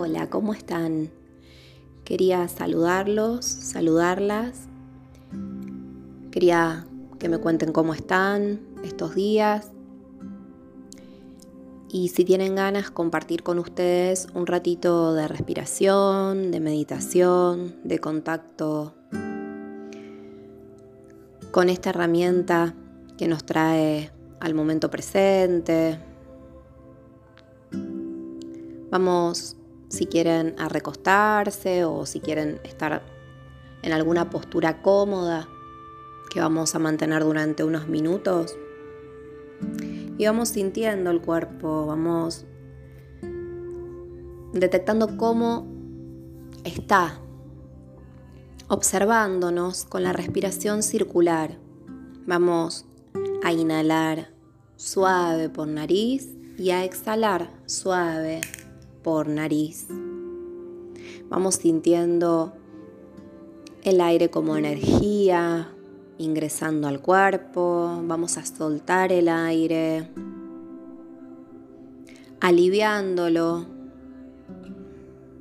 Hola, ¿cómo están? Quería saludarlos, saludarlas. Quería que me cuenten cómo están estos días. Y si tienen ganas, compartir con ustedes un ratito de respiración, de meditación, de contacto con esta herramienta que nos trae al momento presente, Vamos, si quieren, recostarse o si quieren estar en alguna postura cómoda que vamos a mantener durante unos minutos. Y vamos sintiendo el cuerpo, vamos detectando cómo está, observándonos con la respiración circular. Vamos a inhalar suave por nariz y a exhalar suave por nariz. Vamos sintiendo el aire como energía ingresando al cuerpo. Vamos a soltar el aire, aliviándolo.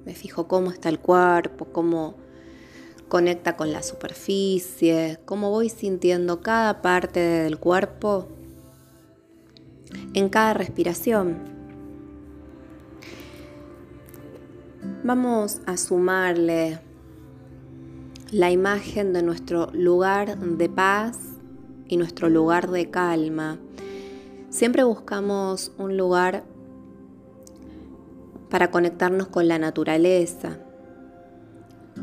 Me fijo cómo está el cuerpo, cómo conecta con la superficie, cómo voy sintiendo cada parte del cuerpo en cada respiración. Vamos a sumarle la imagen de nuestro lugar de paz y nuestro lugar de calma. Siempre buscamos un lugar para conectarnos con la naturaleza.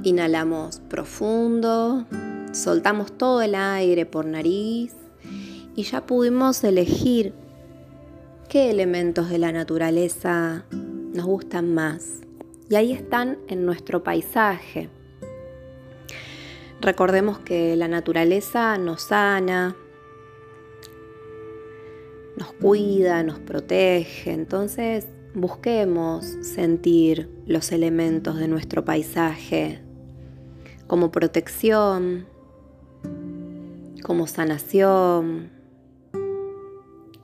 Inhalamos profundo, soltamos todo el aire por nariz y ya pudimos elegir qué elementos de la naturaleza nos gustan más y ahí están en nuestro paisaje. Recordemos que la naturaleza nos sana, nos cuida, nos protege, entonces busquemos sentir los elementos de nuestro paisaje como protección, como sanación,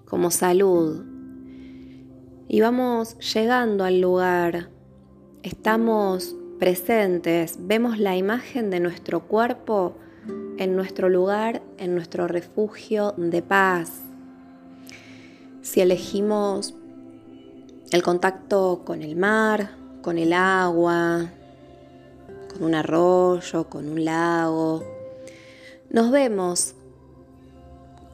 como salud. Y vamos llegando al lugar estamos presentes, vemos la imagen de nuestro cuerpo en nuestro lugar, en nuestro refugio de paz. Si elegimos el contacto con el mar, con el agua, con un arroyo, con un lago, nos vemos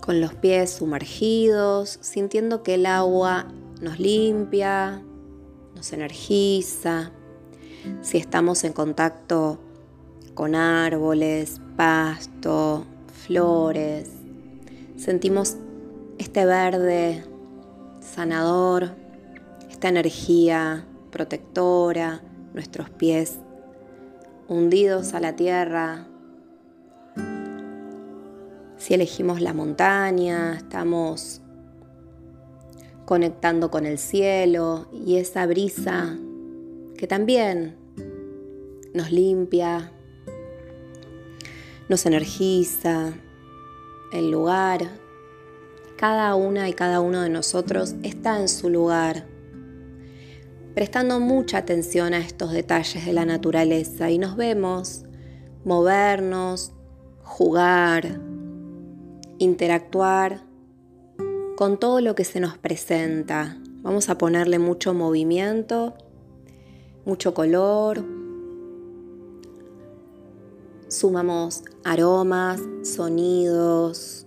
con los pies sumergidos, sintiendo que el agua nos limpia, nos energiza, si estamos en contacto con árboles, pasto, flores, sentimos este verde sanador, esta energía protectora, nuestros pies hundidos a la tierra. Si elegimos la montaña, estamos conectando con el cielo y esa brisa que también nos limpia, nos energiza, el lugar. Cada una y cada uno de nosotros está en su lugar, prestando mucha atención a estos detalles de la naturaleza y nos vemos movernos, jugar, interactuar con todo lo que se nos presenta. Vamos a ponerle mucho movimiento, mucho color. Sumamos aromas, sonidos.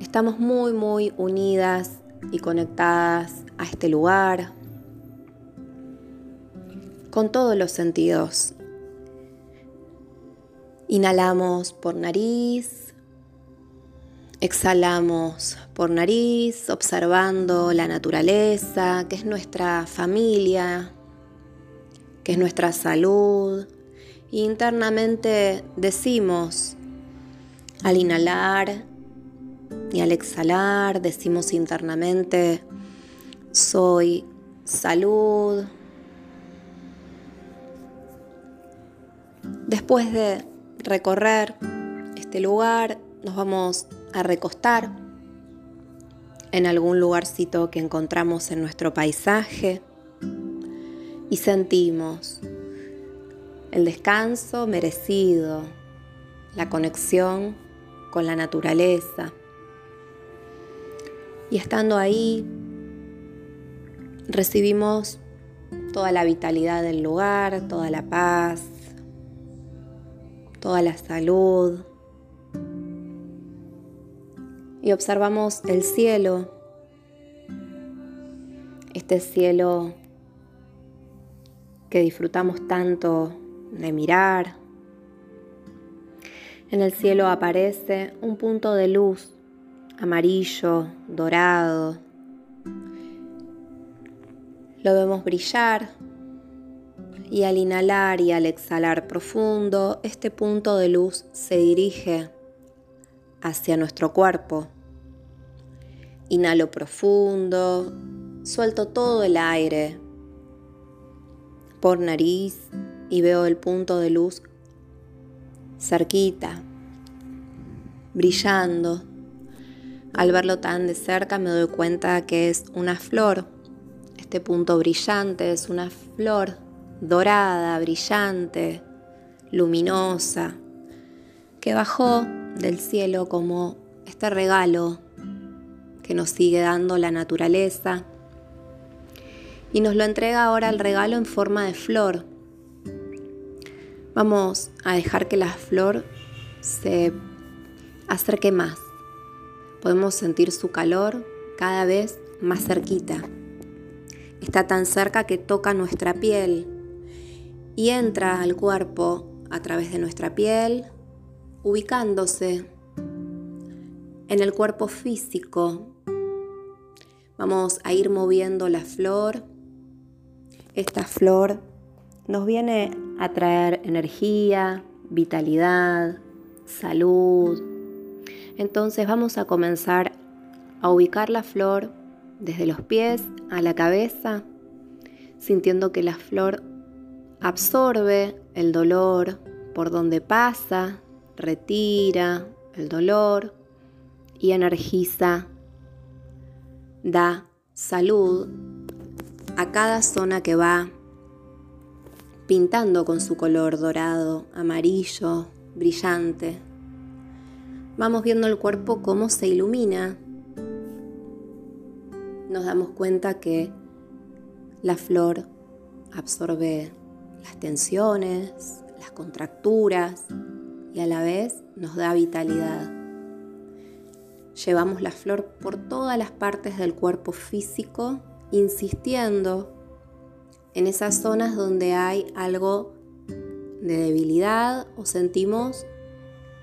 Estamos muy, muy unidas y conectadas a este lugar con todos los sentidos. Inhalamos por nariz, Exhalamos por nariz, observando la naturaleza, que es nuestra familia, que es nuestra salud. internamente decimos, al inhalar y al exhalar, decimos internamente, soy salud. Después de recorrer este lugar, nos vamos a recostar en algún lugarcito que encontramos en nuestro paisaje. y sentimos el descanso merecido, la conexión con la naturaleza. Y estando ahí, recibimos toda la vitalidad del lugar, toda la paz, toda la salud. Y observamos el cielo, este cielo que disfrutamos tanto de mirar. En el cielo aparece un punto de luz amarillo, dorado. Lo vemos brillar y al inhalar y al exhalar profundo, este punto de luz se dirige hacia nuestro cuerpo. Inhalo profundo, suelto todo el aire por nariz y veo el punto de luz cerquita, brillando. Al verlo tan de cerca me doy cuenta que es una flor. Este punto brillante es una flor dorada, brillante, luminosa, que bajó del cielo como este regalo que nos sigue dando la naturaleza y nos lo entrega ahora el regalo en forma de flor. Vamos a dejar que la flor se acerque más. Podemos sentir su calor cada vez más cerquita. Está tan cerca que toca nuestra piel y entra al cuerpo a través de nuestra piel, ubicándose en el cuerpo físico. Vamos a ir moviendo la flor esta flor nos viene a traer energía, vitalidad, salud. Entonces vamos a comenzar a ubicar la flor desde los pies a la cabeza, sintiendo que la flor absorbe el dolor por donde pasa, retira el dolor y energiza, da salud a cada zona que va pintando con su color dorado, amarillo, brillante. Vamos viendo el cuerpo cómo se ilumina. Nos damos cuenta que la flor absorbe las tensiones, las contracturas y a la vez nos da vitalidad. Llevamos la flor por todas las partes del cuerpo físico insistiendo en esas zonas donde hay algo de debilidad o sentimos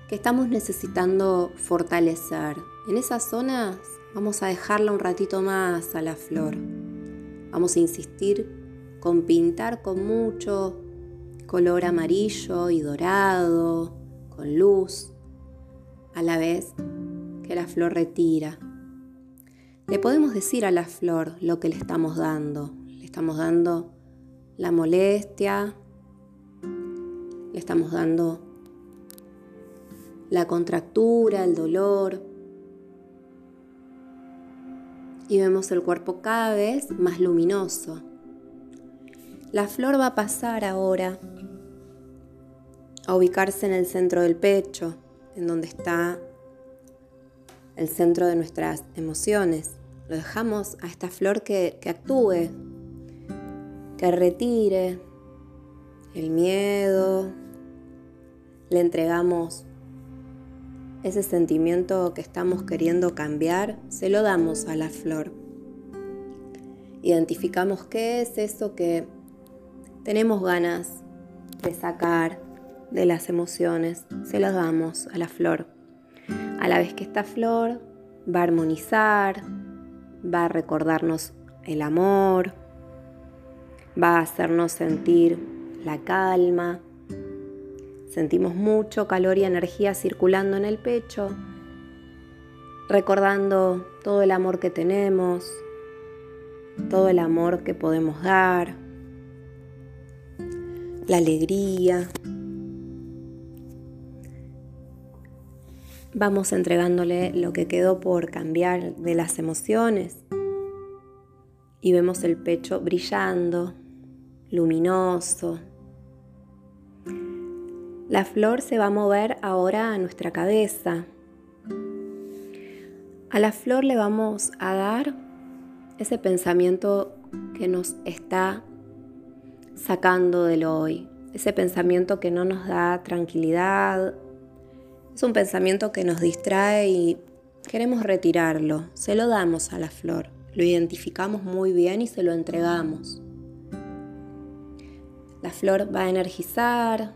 que estamos necesitando fortalecer. En esas zonas vamos a dejarla un ratito más a la flor. Vamos a insistir con pintar con mucho color amarillo y dorado, con luz, a la vez que la flor retira. Le podemos decir a la flor lo que le estamos dando. Le estamos dando la molestia, le estamos dando la contractura, el dolor. Y vemos el cuerpo cada vez más luminoso. La flor va a pasar ahora a ubicarse en el centro del pecho, en donde está el centro de nuestras emociones. Lo dejamos a esta flor que, que actúe, que retire el miedo, le entregamos ese sentimiento que estamos queriendo cambiar, se lo damos a la flor. Identificamos qué es eso que tenemos ganas de sacar de las emociones, se lo damos a la flor a la vez que esta flor va a armonizar, va a recordarnos el amor, va a hacernos sentir la calma. Sentimos mucho calor y energía circulando en el pecho, recordando todo el amor que tenemos, todo el amor que podemos dar, la alegría, Vamos entregándole lo que quedó por cambiar de las emociones y vemos el pecho brillando, luminoso. La flor se va a mover ahora a nuestra cabeza. A la flor le vamos a dar ese pensamiento que nos está sacando del hoy, ese pensamiento que no nos da tranquilidad, es un pensamiento que nos distrae y queremos retirarlo, se lo damos a la flor, lo identificamos muy bien y se lo entregamos. La flor va a energizar,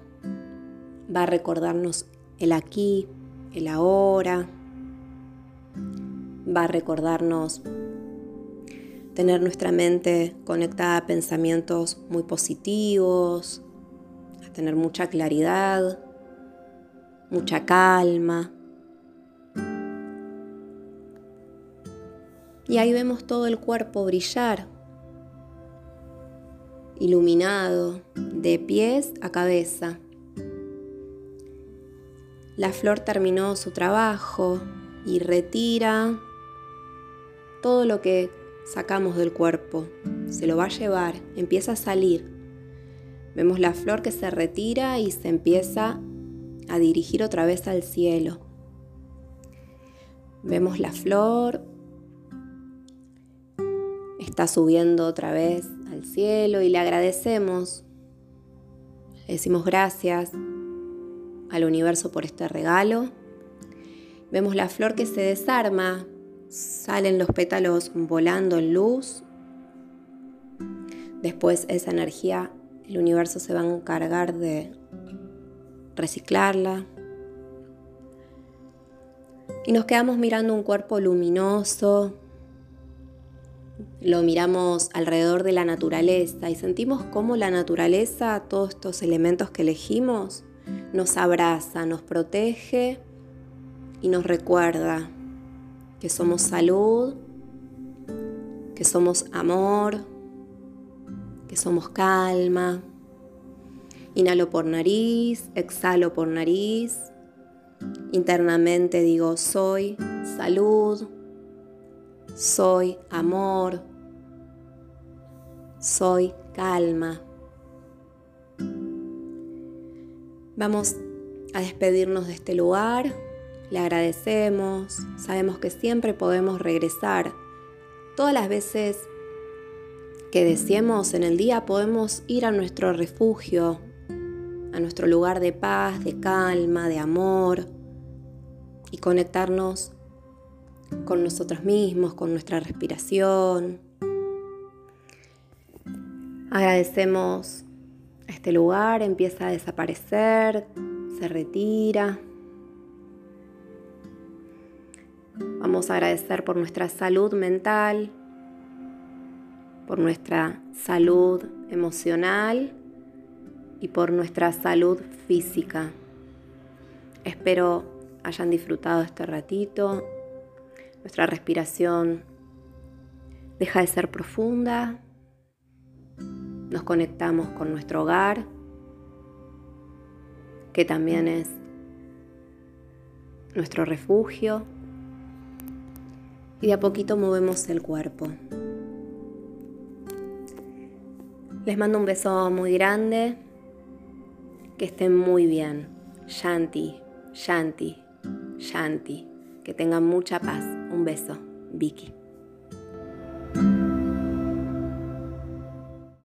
va a recordarnos el aquí, el ahora, va a recordarnos tener nuestra mente conectada a pensamientos muy positivos, a tener mucha claridad, mucha calma. Y ahí vemos todo el cuerpo brillar, iluminado de pies a cabeza. La flor terminó su trabajo y retira todo lo que sacamos del cuerpo. Se lo va a llevar, empieza a salir. Vemos la flor que se retira y se empieza a dirigir otra vez al cielo. Vemos la flor, está subiendo otra vez al cielo y le agradecemos. Le decimos gracias al universo por este regalo. Vemos la flor que se desarma, salen los pétalos volando en luz. Después esa energía, el universo se va a encargar de reciclarla. Y nos quedamos mirando un cuerpo luminoso, lo miramos alrededor de la naturaleza y sentimos cómo la naturaleza, todos estos elementos que elegimos, nos abraza, nos protege y nos recuerda que somos salud, que somos amor, que somos calma. Inhalo por nariz, exhalo por nariz. Internamente digo soy salud, soy amor, soy calma. Vamos a despedirnos de este lugar, le agradecemos, sabemos que siempre podemos regresar. Todas las veces que deseemos en el día podemos ir a nuestro refugio, a nuestro lugar de paz, de calma, de amor y conectarnos con nosotros mismos, con nuestra respiración. Agradecemos este lugar, empieza a desaparecer, se retira. Vamos a agradecer por nuestra salud mental, por nuestra salud emocional y por nuestra salud física. Espero hayan disfrutado este ratito. Nuestra respiración deja de ser profunda. Nos conectamos con nuestro hogar, que también es nuestro refugio. Y de a poquito movemos el cuerpo. Les mando un beso muy grande. Que estén muy bien. Shanti, Shanti, Shanti. Que tengan mucha paz. Un beso, Vicky.